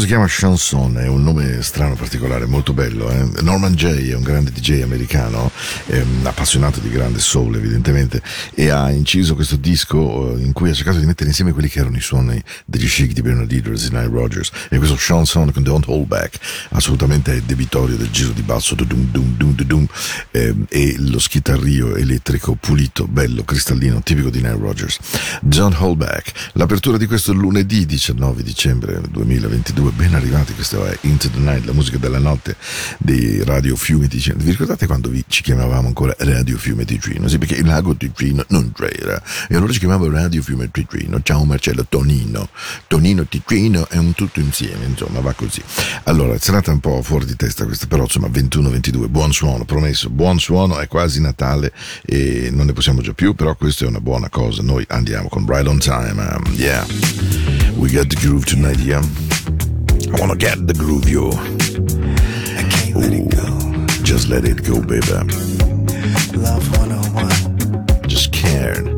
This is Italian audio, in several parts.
si chiama Chanson, è un nome strano, particolare, molto bello. Eh? Norman Jay è un grande DJ americano, ehm, appassionato di grande soul evidentemente, e ha inciso questo disco eh, in cui ha cercato di mettere insieme quelli che erano i suoni degli chic di Bernard Edwards e Nile Rogers. E questo Chanson con Don't Hold Back assolutamente è debitorio del giro di basso dum dum dum dum, ehm, e lo schitarrio elettrico pulito, bello, cristallino, tipico di Nile Rogers. Don't Hold Back, l'apertura di questo lunedì 19 dicembre 2022 22, ben arrivati, questo è Into the Night, la musica della notte di Radio Fiume Ticino. Vi ricordate quando vi, ci chiamavamo ancora Radio Fiume Ticino? Sì, perché il lago Ticino non c'era e allora ci chiamavamo Radio Fiume Ticino. Ciao Marcello Tonino, Tonino Ticino è un tutto insieme, insomma, va così. Allora, serata un po' fuori di testa questa, però insomma 21-22, buon suono, promesso, buon suono, è quasi Natale e non ne possiamo già più, però questa è una buona cosa. Noi andiamo con Right on Time, um, yeah. We got the groove tonight, yeah. I wanna get the groove, yo. I can't let it go. Just let it go, baby. Love 101. Just cared.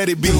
Let it be.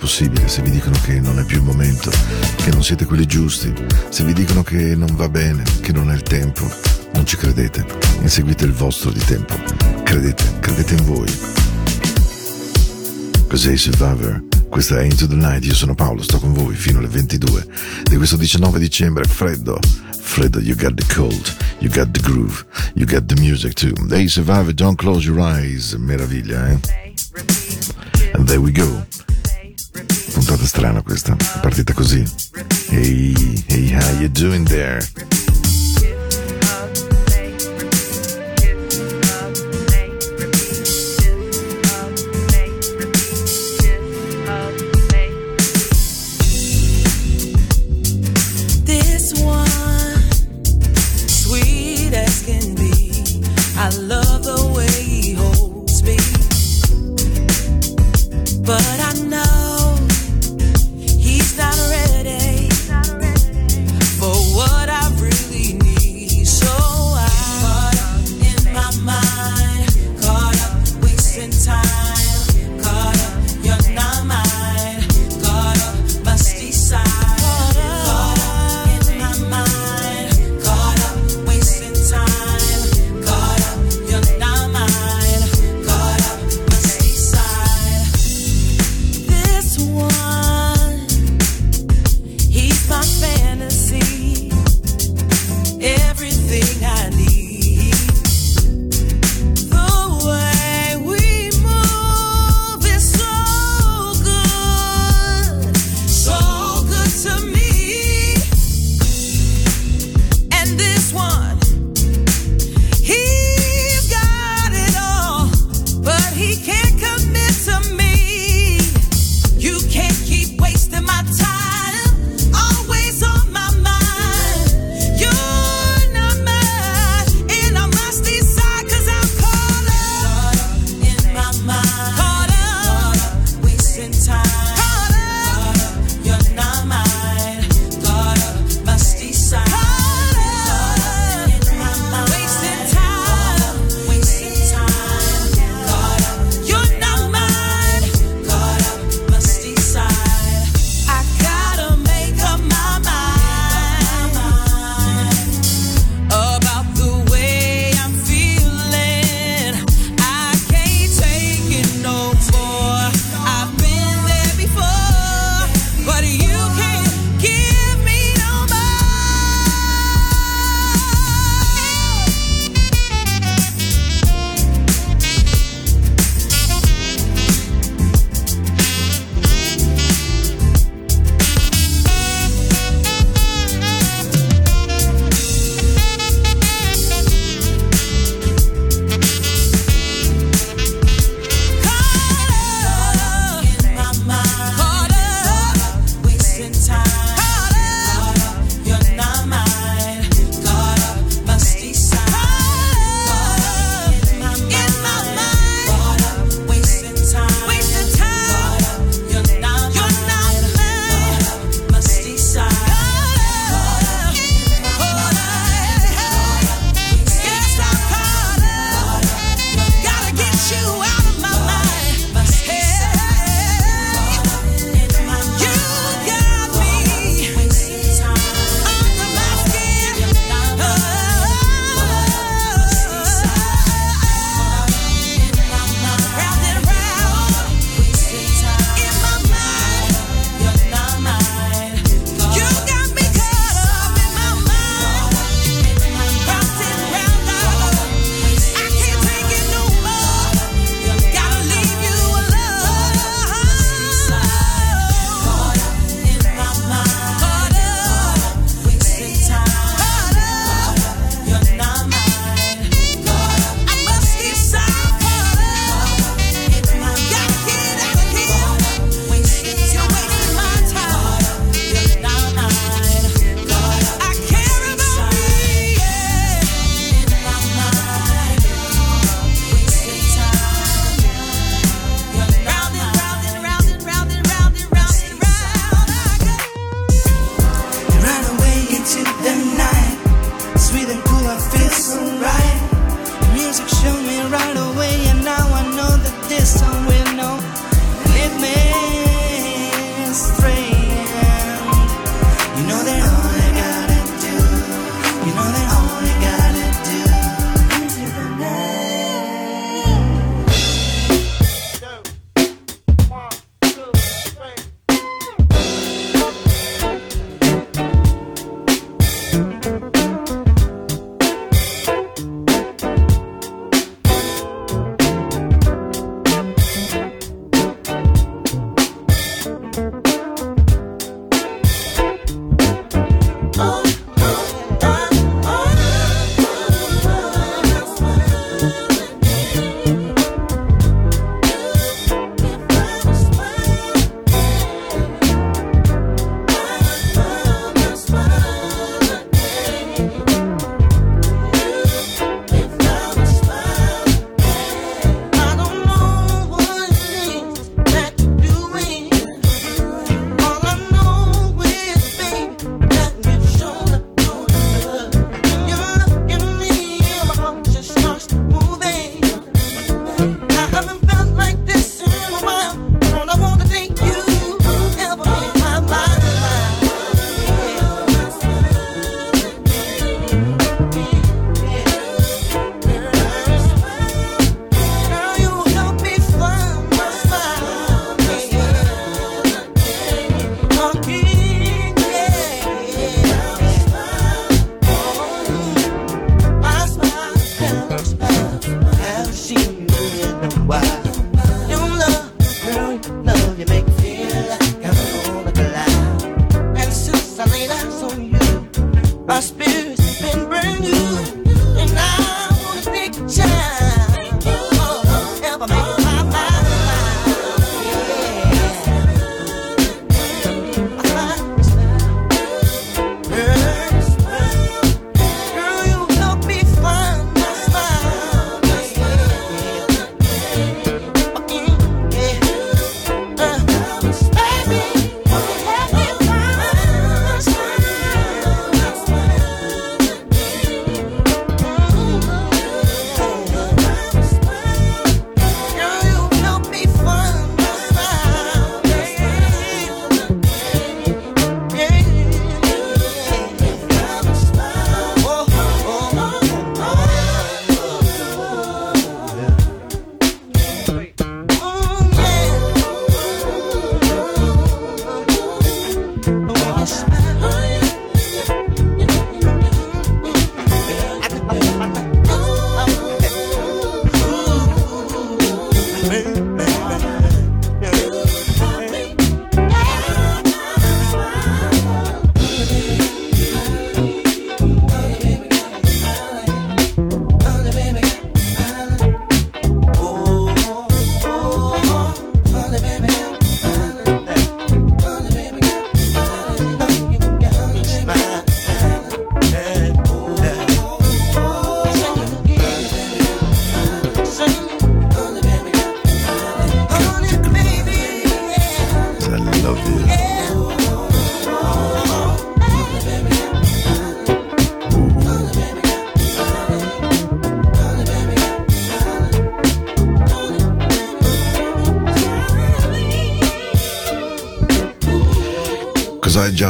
Possibile, se vi dicono che non è più il momento, che non siete quelli giusti, se vi dicono che non va bene, che non è il tempo, non ci credete. Inseguite il vostro di tempo. Credete, credete in voi. Cos'è Survivor? Questa è Into the Night, io sono Paolo, sto con voi fino alle 22 di questo 19 dicembre, freddo, freddo, you got the cold, you got the groove, you got the music too. Hey Survivor, don't close your eyes, meraviglia, eh? And there we go. Puntata strana questa, è partita così. Hey, hey, how you doing there?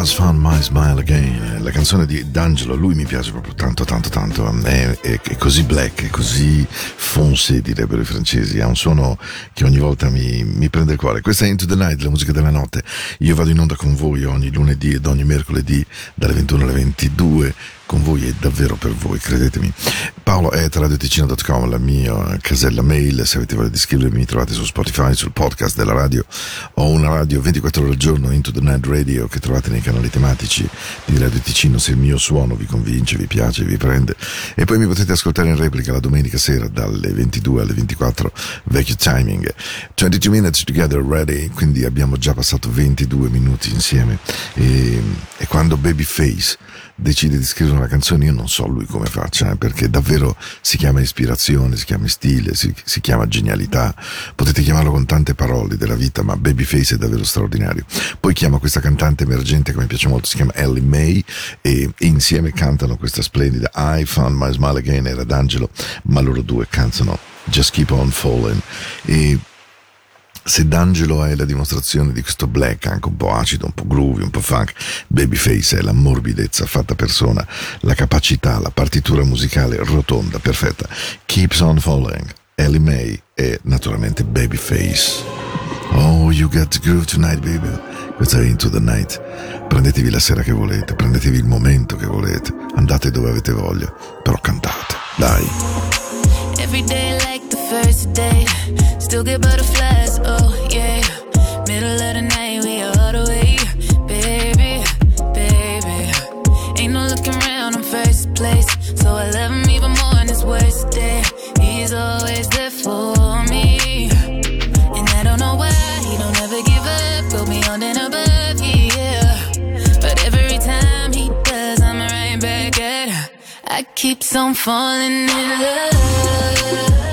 Just found my smile again. La canzone di D'Angelo, lui mi piace proprio tanto, tanto, tanto. È, è- è così black, è così foncé, direbbero i francesi. Ha un suono che ogni volta mi, mi prende il cuore. Questa è Into the Night, la musica della notte. Io vado in onda con voi ogni lunedì ed ogni mercoledì dalle 21 alle 22 con voi è davvero per voi, credetemi. Paolo è radioticino.com, la mia casella mail, se avete voglia di scrivermi mi trovate su Spotify, sul podcast della radio. Ho una radio 24 ore al giorno, Into the Night Radio, che trovate nei canali tematici di Radio Ticino se il mio suono vi convince, vi piace, vi prende. E poi mi potete ascoltare in replica la domenica sera dalle 22 alle 24, vecchio timing. 22 minutes together, ready, quindi abbiamo già passato 22 minuti insieme. E, e quando Babyface decide di scrivere una canzone, io non so lui come faccia, eh, perché davvero si chiama ispirazione, si chiama stile, si, si chiama genialità. Potete chiamarlo con tante parole della vita, ma Babyface è davvero straordinario. Poi chiama questa cantante emergente che mi piace molto, si chiama Ellie May, e, insieme cantano questa splendida I Found My Smile Again, era D'Angelo, ma loro due cantano Just Keep On Falling. E se D'Angelo è la dimostrazione di questo black anche un po' acido, un po' groovy, un po' funk, Babyface è la morbidezza fatta persona, la capacità, la partitura musicale rotonda, perfetta. Keeps on falling, Ellie May e naturalmente Babyface. Oh, you got the groove tonight, baby. Questa è Into the Night. Prendetevi la sera che volete, prendetevi il momento che volete, andate dove avete voglia, però cantate, dai. Every day day. Still get butterflies, oh yeah. Middle of the night, we all the way. Baby, baby. Ain't no looking around in first place. So I love him even more on his worst day. He's always there for me. And I don't know why he don't ever give up. Go beyond and above, yeah. But every time he does, I'm right back at her. I keep on falling in love.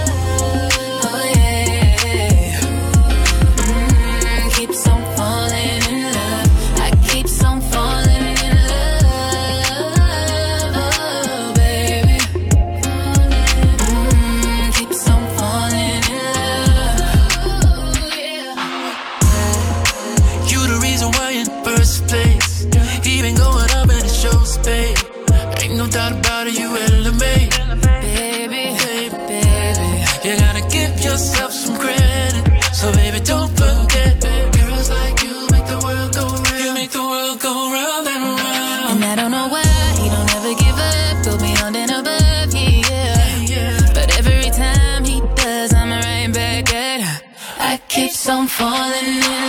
I keep on falling in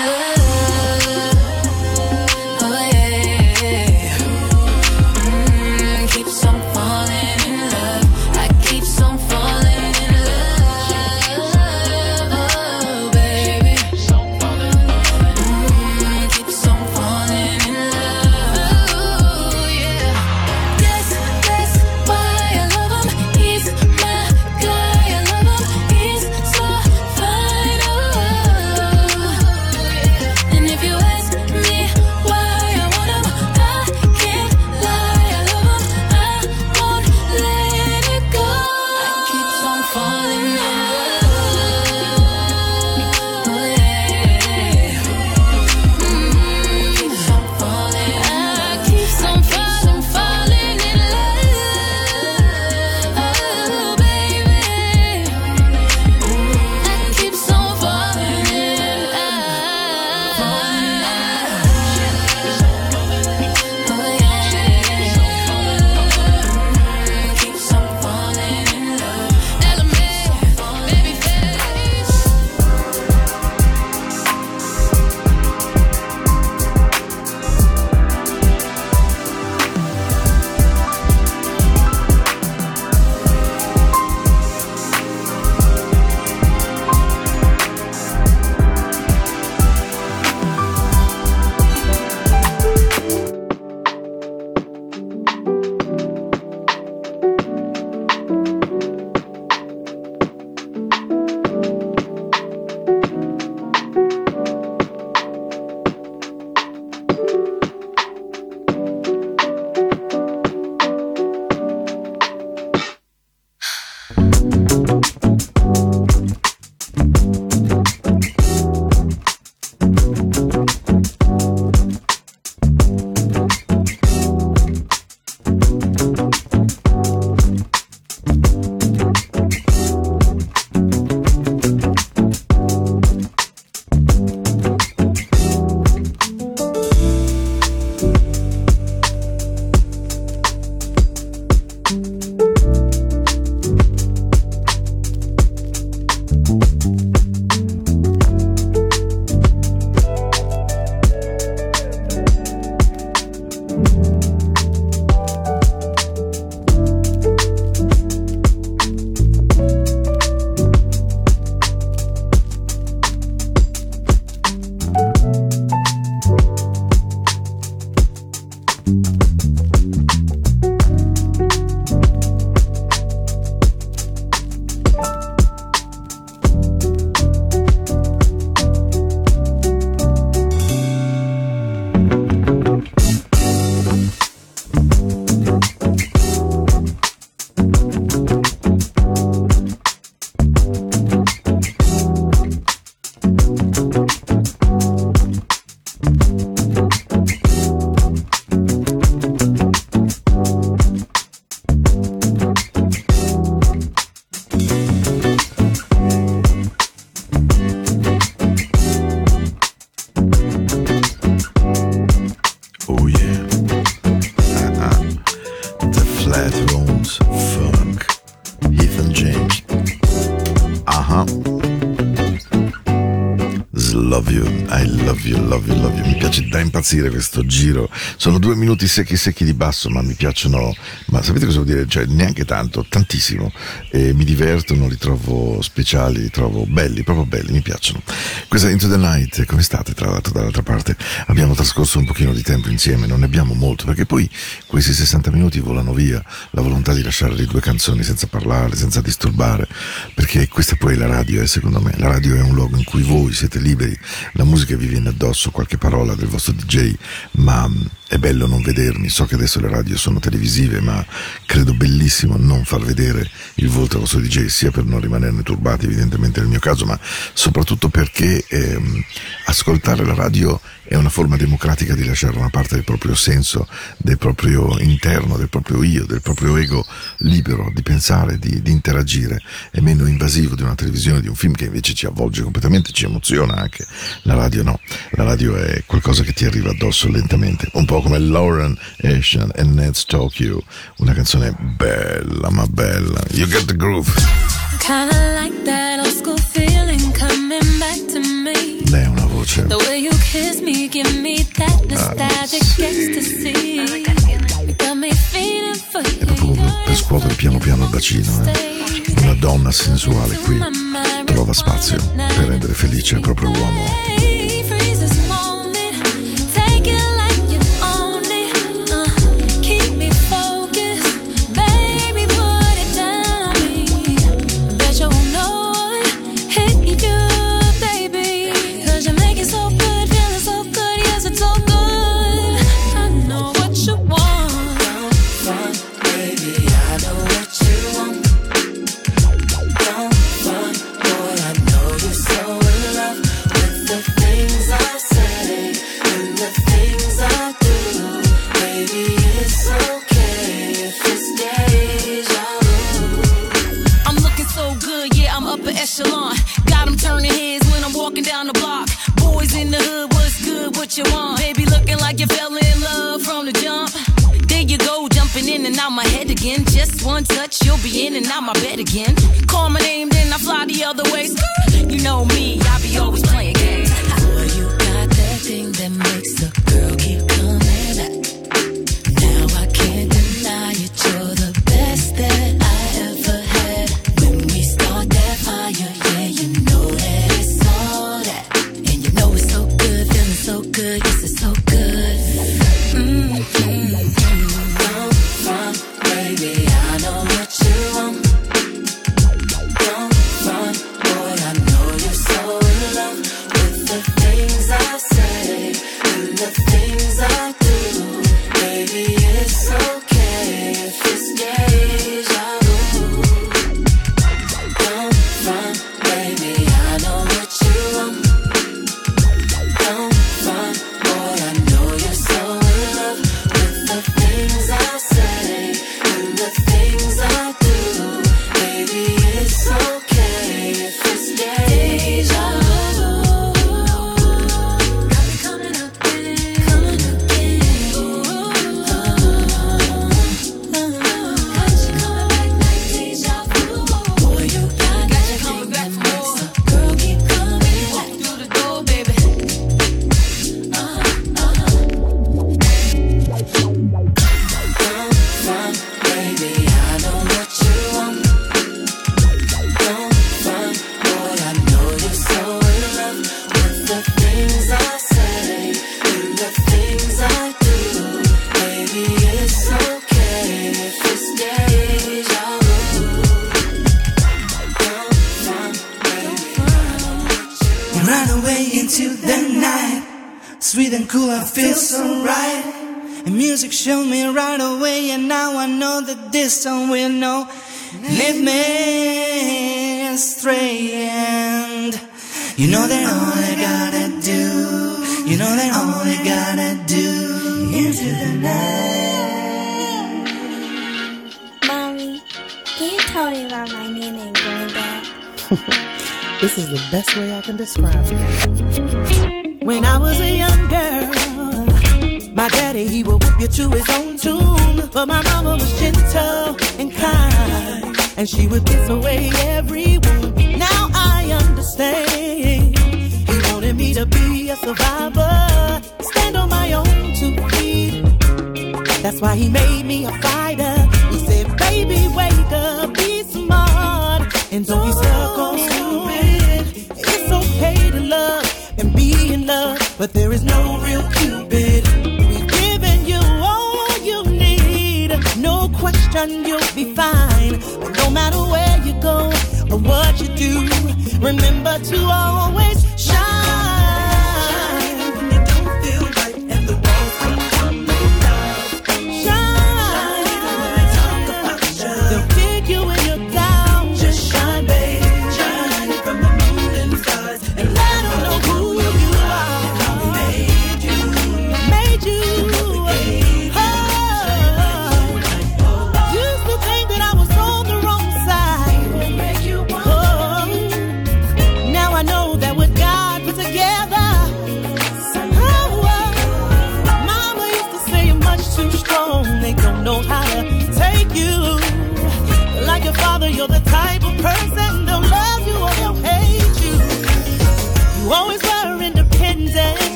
little love you, I love you, love you, love you. Mi piace da impazzire questo giro. Sono due minuti secchi secchi di basso, ma mi piacciono. Ma sapete cosa vuol dire? Cioè, neanche tanto, tantissimo. E mi divertono, li trovo speciali, li trovo belli, proprio belli, mi piacciono. Questa è Into the Night, come state tra l'altro dall'altra parte? Abbiamo trascorso un pochino di tempo insieme, non ne abbiamo molto, perché poi questi 60 minuti volano via. La volontà di lasciare le due canzoni senza parlare, senza disturbare, perché questa poi è la radio, è secondo me. La radio è un luogo in cui voi siete liberi, la musica vi viene addosso, qualche parola del vostro DJ, ma mm, è bello non vedermi. So che adesso le radio sono televisive, ma credo bellissimo non far vedere il volto del vostro DJ, sia per non rimanerne turbati, evidentemente nel mio caso, ma soprattutto perché ehm, ascoltare la radio è una forma democratica di lasciare una parte del proprio senso, del proprio interno, del proprio io, del proprio ego libero di pensare, di, di interagire. È meno invasivo di una televisione, di un film che invece ci avvolge completamente, ci emoziona anche. La radio no, la radio è qualcosa che ti arriva addosso lentamente, un po' come Lauren Ashen e Ned's Talk You, una canzone bella ma bella. You get the groove. Lei ha una voce. The way you kiss me, give me that nostalgic ecstasy. You got me feeling È proprio per scuotere piano piano il bacino, eh. Una donna sensuale qui trova spazio per rendere felice il proprio uomo. That this song will know. Lead me astray, and you know that all I gotta do, you know that all I gotta do into the night. Mommy, can you tell me about my name and granddad? This is the best way I can describe it. When I was a young girl, my daddy he would whip you to his own tune, but my mama was gentle and kind, and she would kiss away every wound. Now I understand. He wanted me to be a survivor. Stand on my own two feet. That's why he made me a fighter. He said, baby, wake up, be smart. And don't be stuck on stupid. It's okay to love and be in love, but there is no real Cupid. No you'll be fine. But no matter where you go or what you do, remember to always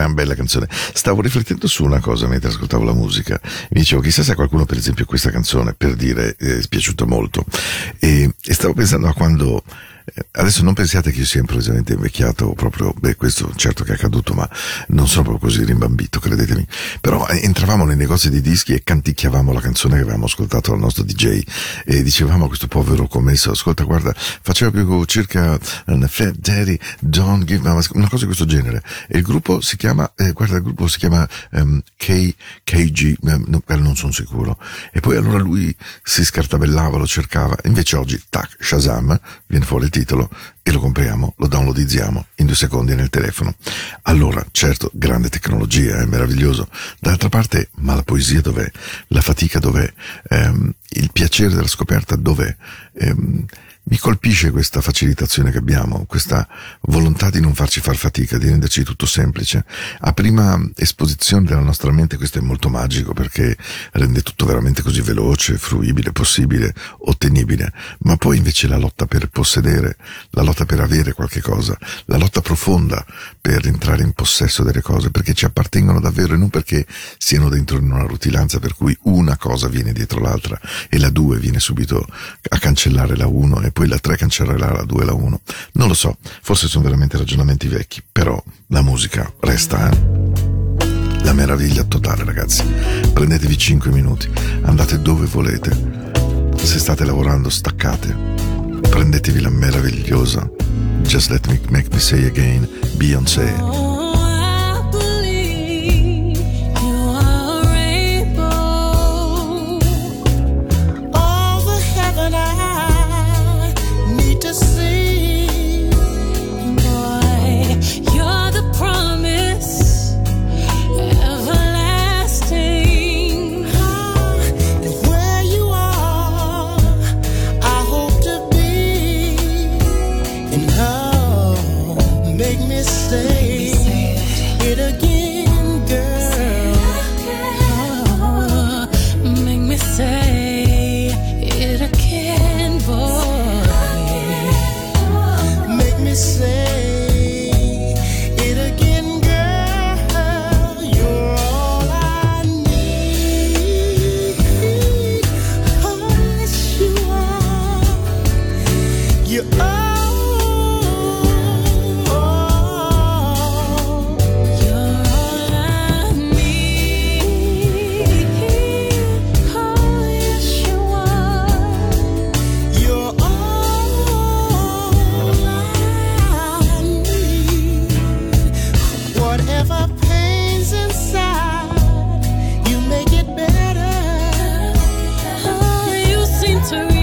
gran bella canzone. Stavo riflettendo su una cosa mentre ascoltavo la musica. Mi dicevo, chissà se a qualcuno, per esempio, questa canzone, per dire, eh, è piaciuta molto. E, e stavo pensando a quando. Adesso non pensiate che io sia improvvisamente invecchiato, proprio, beh, questo certo che è accaduto, ma non sono proprio così rimbambito, credetemi. Però eh, entravamo nei negozi di dischi e canticchiavamo la canzone che avevamo ascoltato dal nostro DJ e dicevamo a questo povero commesso, ascolta, guarda, faceva più circa Fat Daddy, Don't Give Me una cosa di questo genere. E il gruppo si chiama, eh, guarda, il gruppo si chiama ehm, K, KG, eh, non sono sicuro. E poi allora lui si scartabellava, lo cercava. Invece oggi, tac, Shazam, viene fuori il titolo e lo compriamo, lo downloadizziamo in due secondi nel telefono. Allora, certo, grande tecnologia, è meraviglioso. D'altra parte, ma la poesia dov'è? La fatica dov'è? Ehm, il piacere della scoperta dov'è? Ehm, mi colpisce questa facilitazione che abbiamo, questa volontà di non farci far fatica, di renderci tutto semplice. A prima esposizione della nostra mente questo è molto magico perché rende tutto veramente così veloce, fruibile, possibile, ottenibile. Ma poi invece la lotta per possedere, la lotta per avere qualche cosa, la lotta profonda per entrare in possesso delle cose, perché ci appartengono davvero e non perché siano dentro in una rutilanza per cui una cosa viene dietro l'altra e la due viene subito a cancellare la uno e poi la 3 cancellerà la 2 e la 1. Non lo so, forse sono veramente ragionamenti vecchi, però la musica resta, eh? La meraviglia totale, ragazzi. Prendetevi 5 minuti, andate dove volete. Se state lavorando, staccate. Prendetevi la meravigliosa Just Let Me Make Me Say Again, Beyoncé. To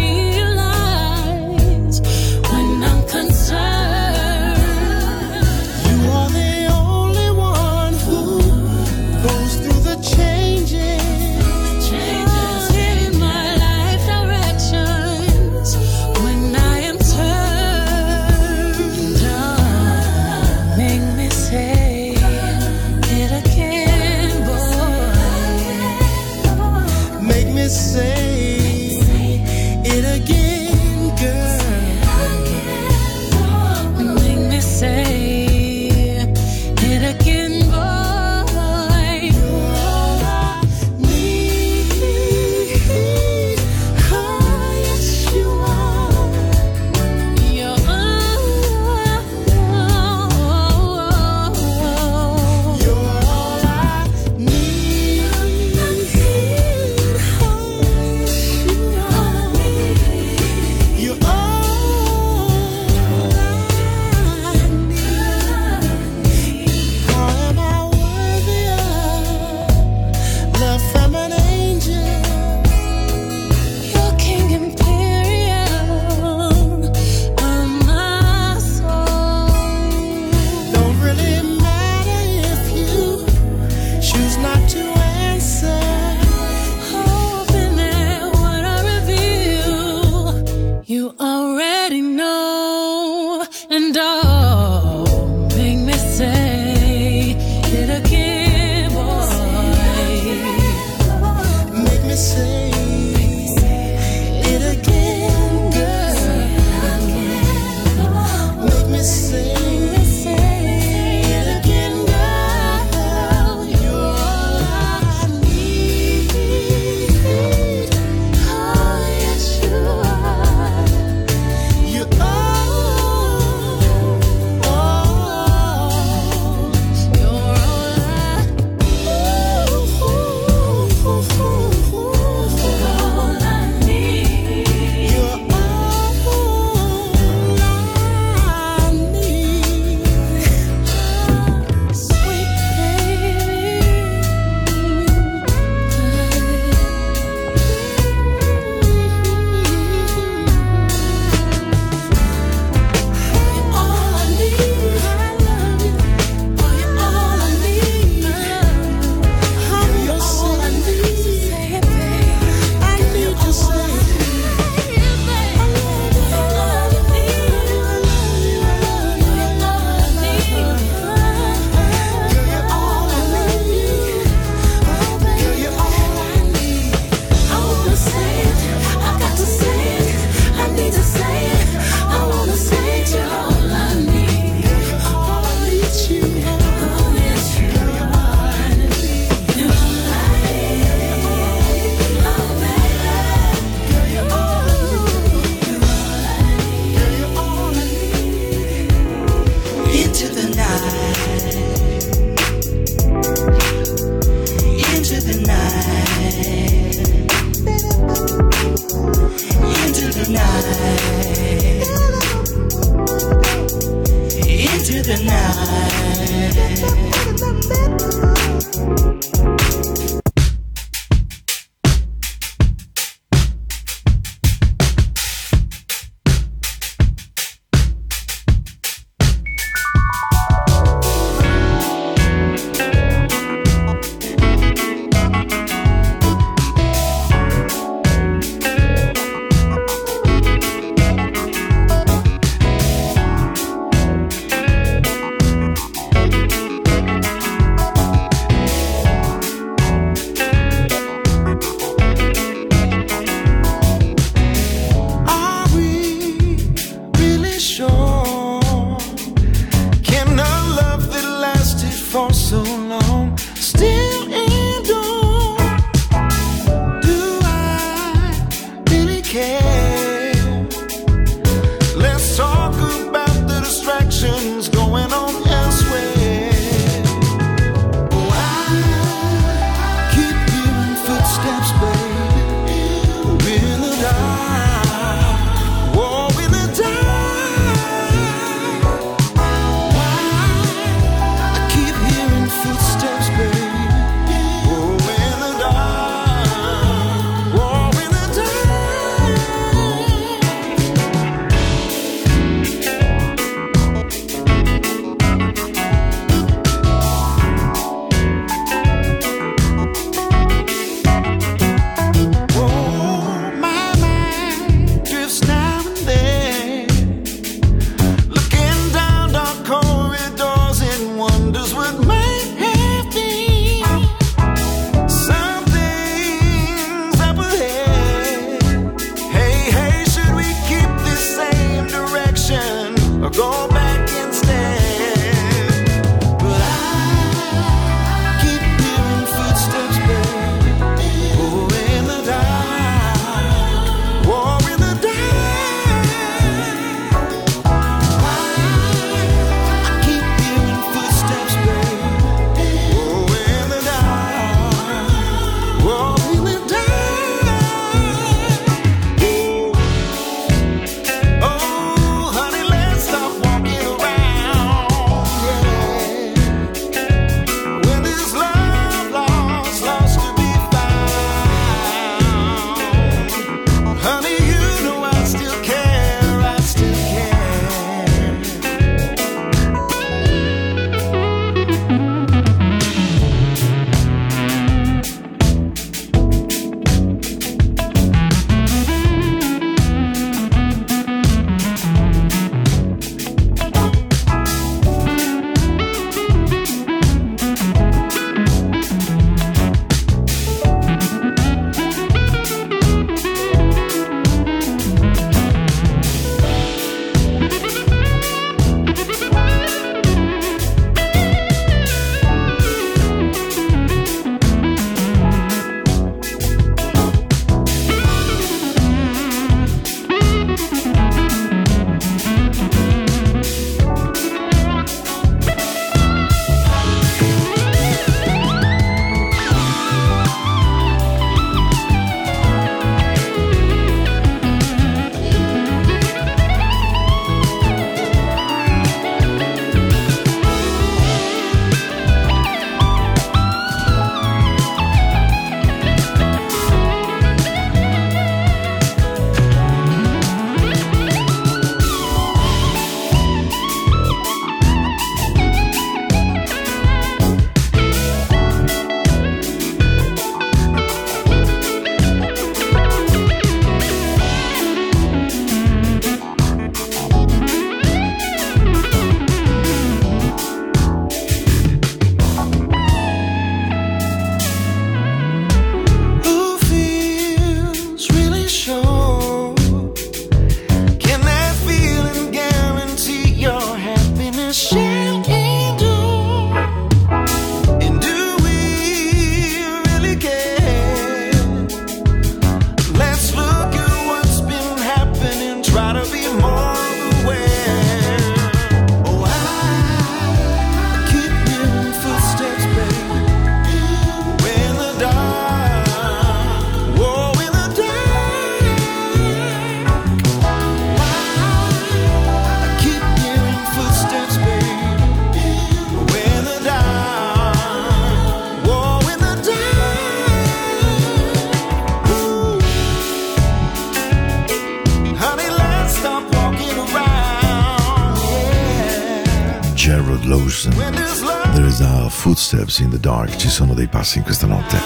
in the Dark, ci sono dei passi in questa notte.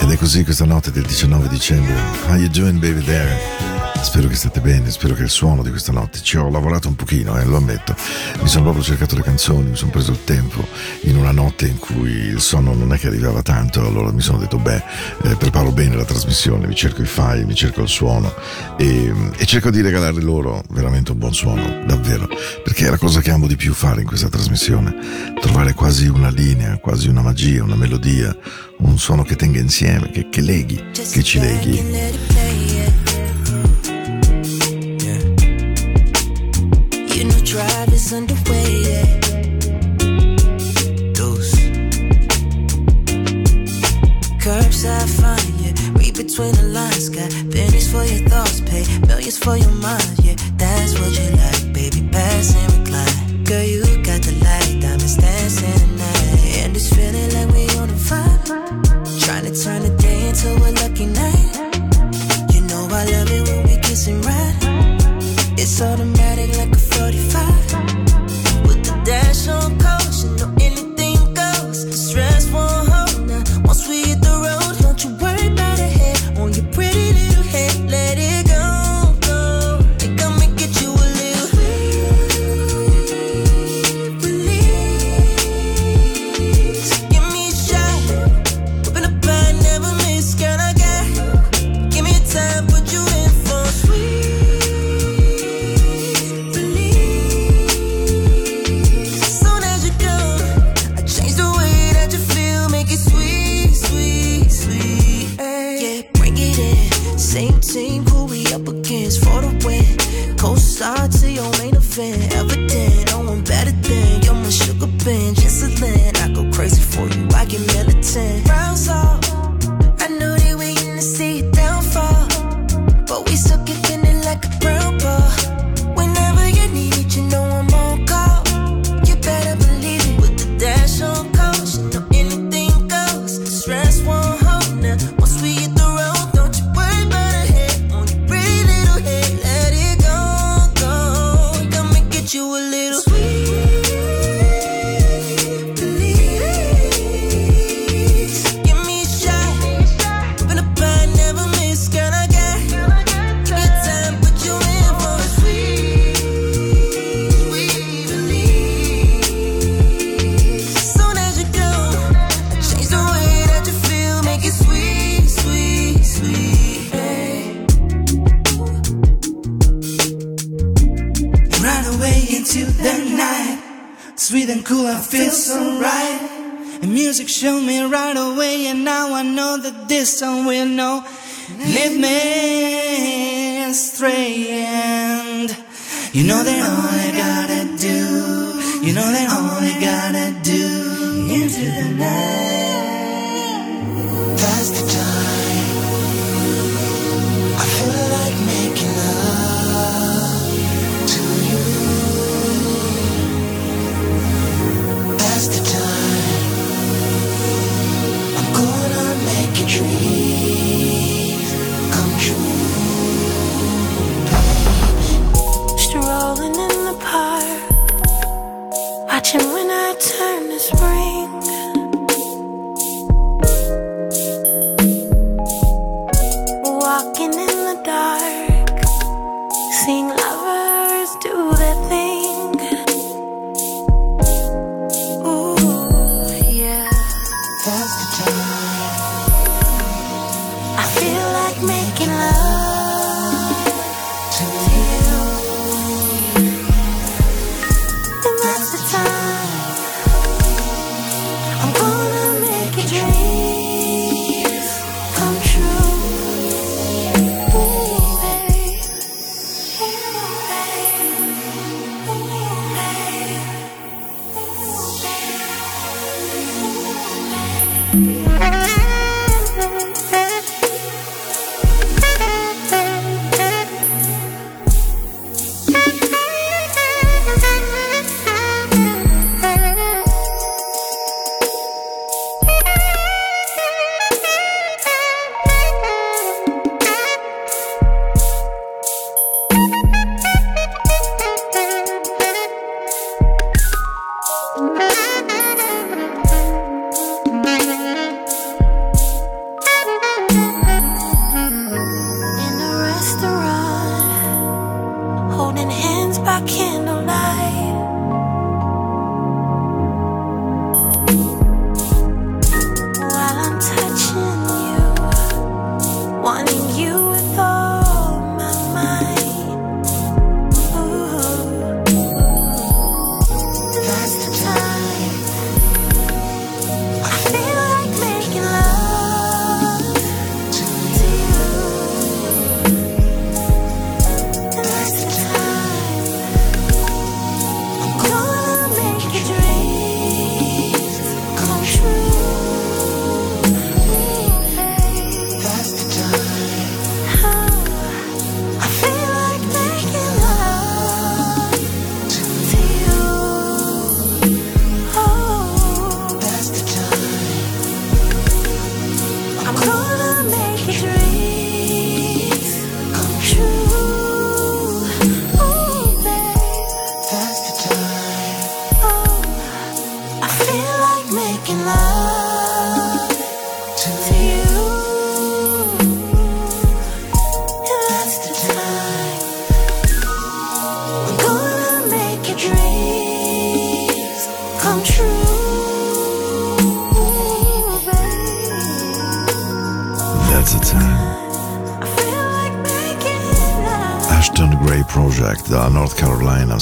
Ed è così questa notte del 19 dicembre. How you doing baby there? Spero che state bene, spero che il suono di questa notte. Ci ho lavorato un pochino, eh, lo ammetto. Mi sono proprio cercato le canzoni, mi sono preso il tempo in una notte in cui il sonno non è che arrivava tanto, allora mi sono detto, beh, eh, preparo bene la trasmissione, mi cerco i file, mi cerco il suono e, e cerco di regalare loro veramente un buon suono, davvero perché è la cosa che amo di più fare in questa trasmissione, trovare quasi una linea, quasi una magia, una melodia, un suono che tenga insieme, che, che leghi, che ci leghi. Between the lines, got pennies for your thoughts, pay millions for your mind. Yeah, that's what you like. baby, pass and recline. Girl, you got the light, diamonds dancing at night. And it's feeling like we on a vibe. Trying to turn the day into a lucky night. You know I love it when we kiss and ride. It's all the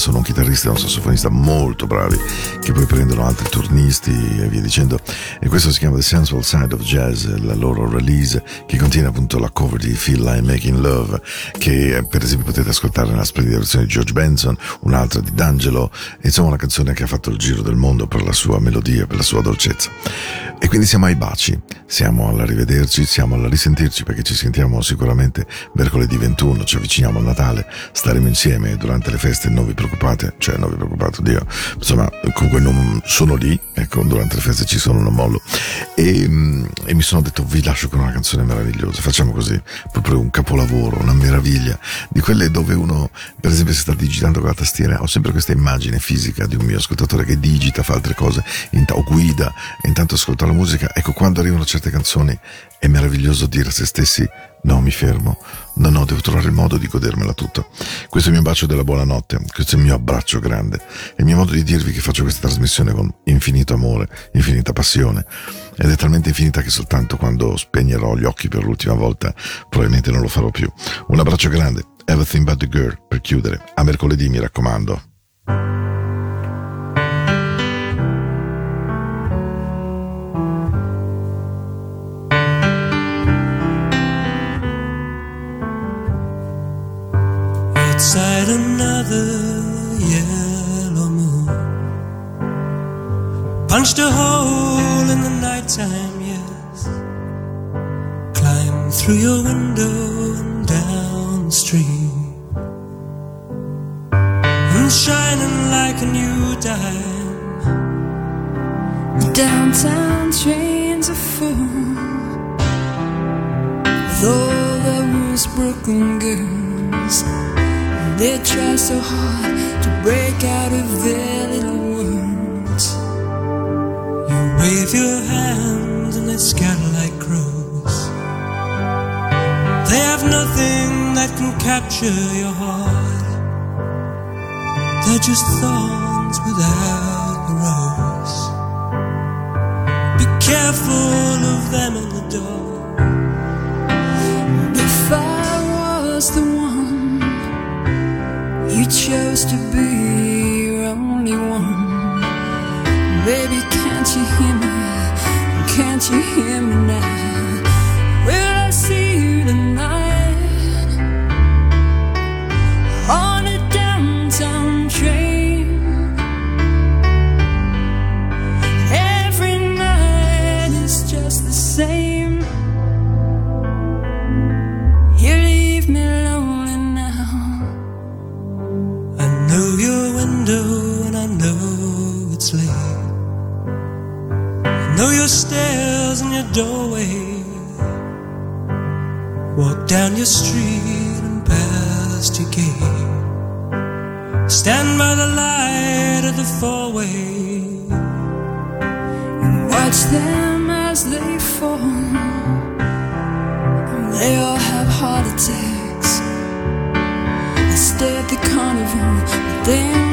sono un chitarrista e un sassofonista molto bravi che poi prendono altri turnisti e via dicendo. E questo si chiama The Sensual Side of Jazz la loro release che contiene appunto la cover di Feel Like Making Love che per esempio potete ascoltare nella splendida versione di George Benson un'altra di D'Angelo insomma una canzone che ha fatto il giro del mondo per la sua melodia per la sua dolcezza e quindi siamo ai baci. Siamo all'arrivederci siamo alla risentirci perché ci sentiamo sicuramente mercoledì 21 ci avviciniamo al Natale staremo insieme durante le feste non vi preoccupate cioè non vi preoccupate Dio insomma comunque non sono lì ecco durante le feste ci sono non mollo. E, mm, e mi sono detto vi lascio con una canzone meravigliosa facciamo così proprio un capolavoro una meraviglia di quelle dove uno per esempio si sta digitando con la tastiera ho sempre questa immagine fisica di un mio ascoltatore che digita fa altre cose o guida e intanto ascolta la musica. Ecco quando arrivano certe canzoni è meraviglioso dire a se stessi no mi fermo. No no devo trovare il modo di godermela tutta. Questo è il mio bacio della buonanotte. Questo è il mio abbraccio grande. È il mio modo di dirvi che faccio questa trasmissione con infinito amore infinita passione. Ed è talmente infinita che soltanto quando spegnerò gli occhi per l'ultima volta probabilmente non lo farò più. Un abbraccio grande. Everything But The Girl per chiudere. A mercoledì mi raccomando a hole in the nighttime, yes. Climb through your window and down the street. And shining like a new dime. The Downtown trains are full with all those Brooklyn girls. They try so hard to break out of their little wave your hands and they scatter like crows. They have nothing that can capture your heart. They're just thorns without a rose. Be careful of them in the dark. If I was the one you chose to be your only one, baby, you hear me now? Will I see you tonight on a downtown train? Every night is just the same. You leave me lonely now. I know your window and I know it's late. I know your stairs and doorway. Walk down your street and past your gate. Stand by the light of the four-way. and Watch them as they fall. They all have heart attacks. They stay at the carnival Then